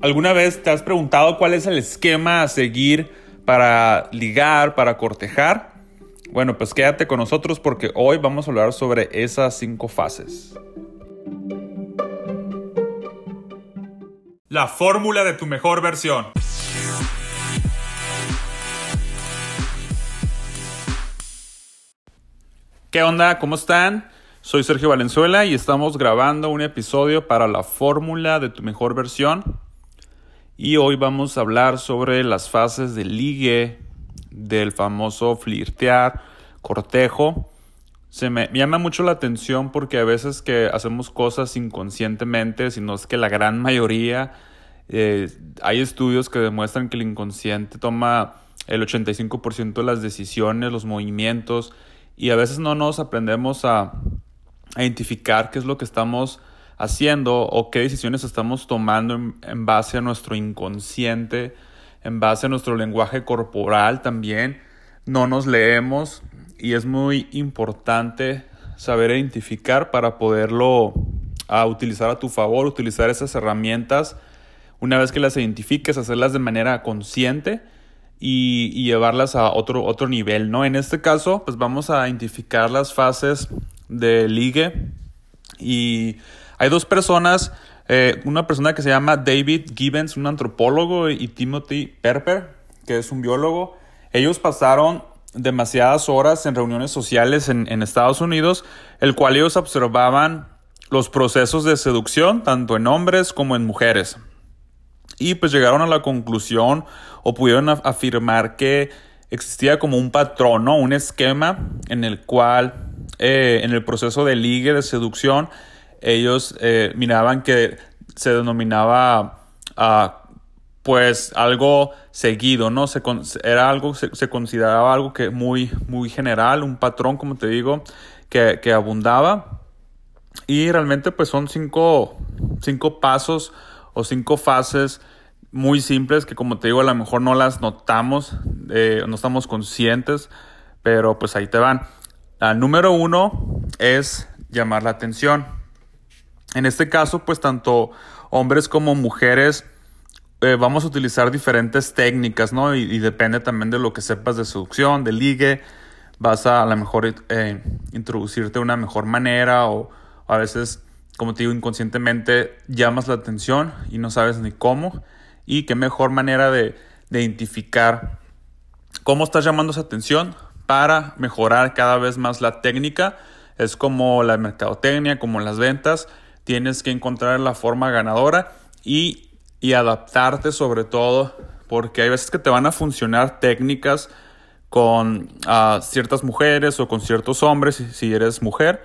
¿Alguna vez te has preguntado cuál es el esquema a seguir para ligar, para cortejar? Bueno, pues quédate con nosotros porque hoy vamos a hablar sobre esas cinco fases. La fórmula de tu mejor versión. ¿Qué onda? ¿Cómo están? Soy Sergio Valenzuela y estamos grabando un episodio para la fórmula de tu mejor versión. Y hoy vamos a hablar sobre las fases de ligue, del famoso flirtear, cortejo. Se me, llama mucho la atención porque a veces que hacemos cosas inconscientemente, sino es que la gran mayoría, eh, hay estudios que demuestran que el inconsciente toma el 85% de las decisiones, los movimientos, y a veces no nos aprendemos a, a identificar qué es lo que estamos haciendo o qué decisiones estamos tomando en, base a nuestro inconsciente, en base a nuestro lenguaje corporal también. No nos leemos y es muy importante saber identificar para poderlo a utilizar a tu favor, utilizar esas herramientas. Una vez que las identifiques, hacerlas de manera consciente y, y, llevarlas a otro, otro nivel, ¿no? En este caso, pues vamos a identificar las fases de ligue y hay dos personas, eh, una persona que se llama David Gibbons, un antropólogo, y Timothy Perper, que es un biólogo. Ellos pasaron demasiadas horas en reuniones sociales en, Estados Unidos, el cual ellos observaban los procesos de seducción, tanto en hombres como en mujeres. Y pues llegaron a la conclusión o pudieron afirmar que existía como un patrón, ¿no? un esquema en el cual eh, en el proceso de ligue, de seducción, ellos eh, miraban que se denominaba ah, pues algo seguido, ¿no? Se, era algo, se, consideraba algo que muy, muy general, un patrón, como te digo, que, que abundaba. Y realmente pues son cinco, cinco pasos o cinco fases muy simples que como te digo a lo mejor no las notamos, eh, no estamos conscientes, pero pues ahí te van. La número uno es llamar la atención. En este caso, pues tanto hombres como mujeres eh, vamos a utilizar diferentes técnicas, ¿no? Y, depende también de lo que sepas de seducción, de ligue. Vas a a lo mejor eh, introducirte de una mejor manera o a veces, como te digo, inconscientemente llamas la atención y no sabes ni cómo. Y qué mejor manera de, de identificar cómo estás llamando esa atención para mejorar cada vez más la técnica. Es como la mercadotecnia, como las ventas tienes que encontrar la forma ganadora y, adaptarte sobre todo, porque hay veces que te van a funcionar técnicas con ah, ciertas mujeres o con ciertos hombres si, eres mujer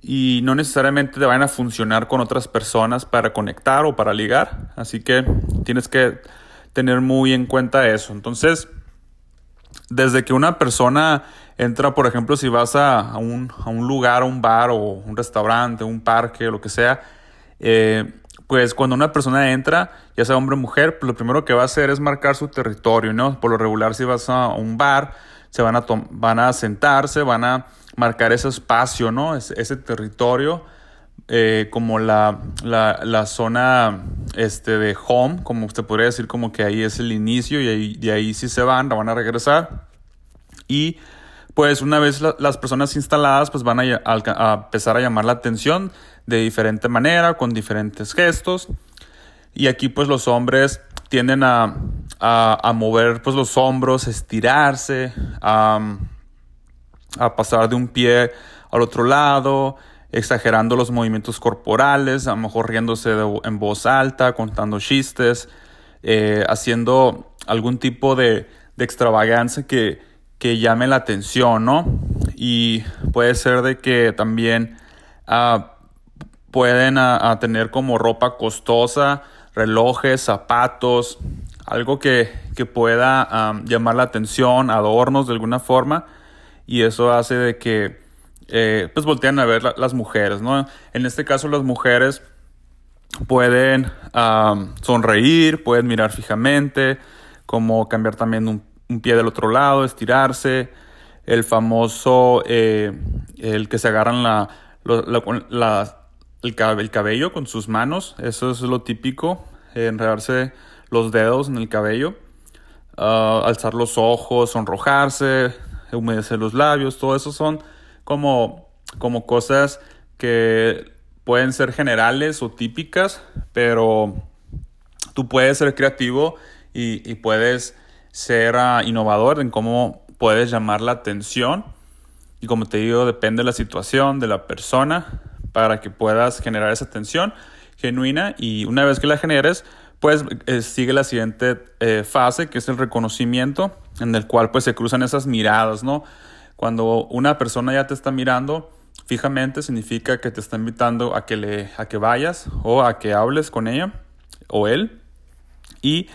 y no necesariamente te van a funcionar con otras personas para conectar o para ligar. Así que tienes que tener muy en cuenta eso. Entonces, desde que una persona entra, por ejemplo, si vas a, un, lugar, a un bar o un restaurante, un parque, lo que sea, eh, pues cuando una persona entra, ya sea hombre o mujer, pues lo primero que va a hacer es marcar su territorio, ¿no? Por lo regular, si vas a un bar, se van a, van a sentarse, van a marcar ese espacio, ¿no? ese territorio. Eh, como la, la, zona este, de home, como usted podría decir, como que ahí es el inicio y ahí, de ahí sí se van, van a regresar. Y pues una vez las personas instaladas pues van a, empezar a llamar la atención de diferente manera, con diferentes gestos. Y aquí pues los hombres tienden a, a, mover pues los hombros, estirarse, a, a pasar de un pie al otro lado, exagerando los movimientos corporales, a lo mejor riéndose en voz alta, contando chistes, eh, haciendo algún tipo de, de extravagancia que, llame la atención, ¿no? Y puede ser de que también ah, pueden tener como ropa costosa, relojes, zapatos, algo que, que pueda ah, llamar la atención, adornos de alguna forma, y eso hace de que eh, pues voltean a ver las mujeres, ¿no? En este caso las mujeres pueden sonreír, pueden mirar fijamente, como cambiar también un, pie del otro lado, estirarse, el famoso, eh, el que se agarran la, el, cabello con sus manos, eso es lo típico. enredarse los dedos en el cabello, ah, alzar los ojos, sonrojarse, humedecer los labios, todo eso son como, como cosas que pueden ser generales o típicas, pero tú puedes ser creativo y, puedes ser ah, innovador en cómo puedes llamar la atención. Y como te digo, depende de la situación, de la persona, para que puedas generar esa atención genuina. Y una vez que la generes, pues eh, sigue la siguiente eh, fase, que es el reconocimiento, en el cual pues se cruzan esas miradas, ¿no? Cuando una persona ya te está mirando fijamente, significa que te está invitando a que, le, a que vayas o a que hables con ella o él. Y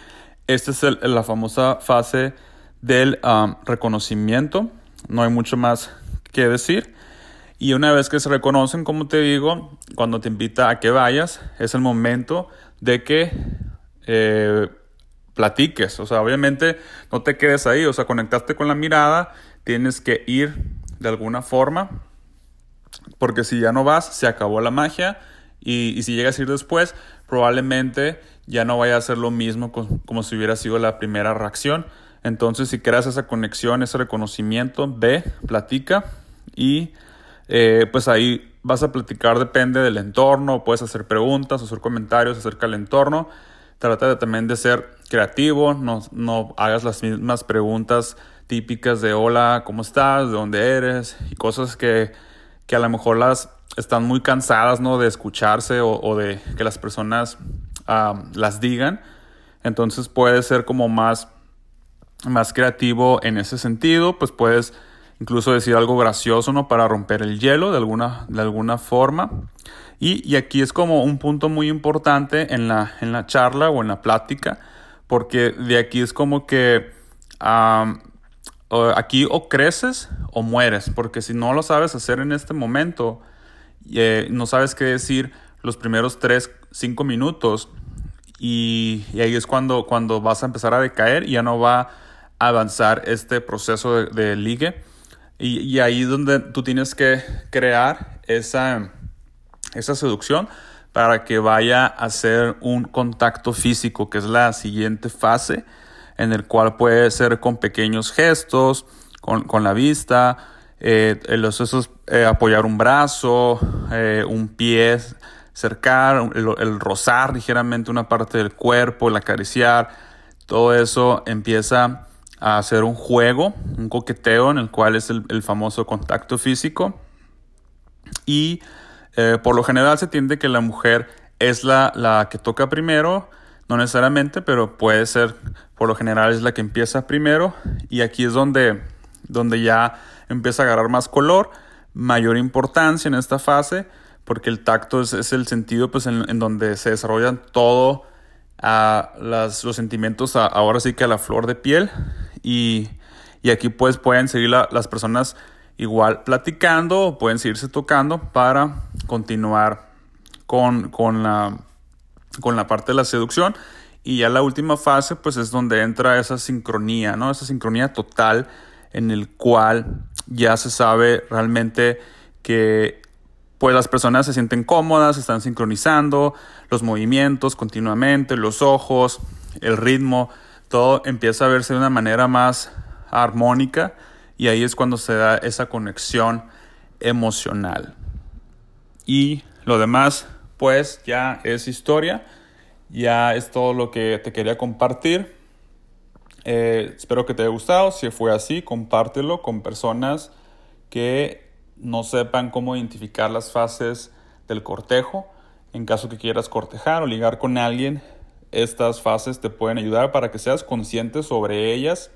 esta es la famosa fase del um, reconocimiento. No hay mucho más que decir. Y una vez que se reconocen, como te digo, cuando te invita a que vayas, es el momento de que eh, platiques. O sea, obviamente no te quedes ahí. O sea, conectaste con la mirada, tienes que ir de alguna forma. Porque si ya no vas, se acabó la magia. Y, si llegas a ir después, probablemente ya no vaya a ser lo mismo como si hubiera sido la primera reacción. Entonces, si creas esa conexión, ese reconocimiento, ve, platica y eh, pues ahí vas a platicar, depende del entorno, puedes hacer preguntas, hacer comentarios acerca del entorno. Trata de, también de ser creativo, no, no hagas las mismas preguntas típicas de hola, ¿cómo estás? ¿De dónde eres? Y cosas que, que a lo mejor las están muy cansadas ¿no? de escucharse o, de que las personas las digan. Entonces puede ser como más más creativo en ese sentido, pues puedes incluso decir algo gracioso, ¿no? Para romper el hielo de alguna, de alguna forma. Y, aquí es como un punto muy importante en la, en la charla o en la plática, porque de aquí es como que aquí o creces o mueres, porque si no lo sabes hacer en este momento, eh, no sabes qué decir los primeros 3, 5 minutos, y, y, ahí es cuando, cuando vas a empezar a decaer y ya no va avanzar este proceso de, ligue. Y, ahí es donde tú tienes que crear esa, esa seducción para que vaya a ser un contacto físico, que es la siguiente fase, en el cual puede ser con pequeños gestos, con, la vista, eh, los eh, apoyar un brazo, eh, un pie, cercar, el, el, rozar ligeramente una parte del cuerpo, el acariciar, todo eso empieza a hacer un juego, un coqueteo en el cual es el, famoso contacto físico. Y eh, por lo general se tiende que la mujer es la, la, que toca primero, no necesariamente, pero puede ser, por lo general es la que empieza primero. Y aquí es donde, donde ya empieza a agarrar más color, mayor importancia en esta fase, porque el tacto es, el sentido pues, en, donde se desarrollan todo los sentimientos ahora sí que a la flor de piel y, aquí pues pueden seguir las personas igual platicando o pueden seguirse tocando para continuar con, con, la, con la parte de la seducción. Y ya la última fase pues es donde entra esa sincronía, ¿no? Esa sincronía total en el cual ya se sabe realmente que pues las personas se sienten cómodas, están sincronizando los movimientos continuamente, los ojos, el ritmo, todo empieza a verse de una manera más armónica y ahí es cuando se da esa conexión emocional. Y lo demás, pues ya es historia, ya es todo lo que te quería compartir. Eh, espero que te haya gustado. Si fue así, compártelo con personas que no sepan cómo identificar las fases del cortejo. En caso que quieras cortejar o ligar con alguien, estas fases te pueden ayudar para que seas consciente sobre ellas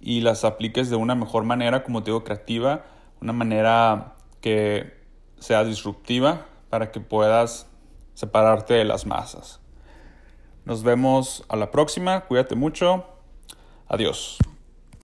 y las apliques de una mejor manera, como te digo, creativa, una manera que sea disruptiva para que puedas separarte de las masas. Nos vemos a la próxima, cuídate mucho, adiós.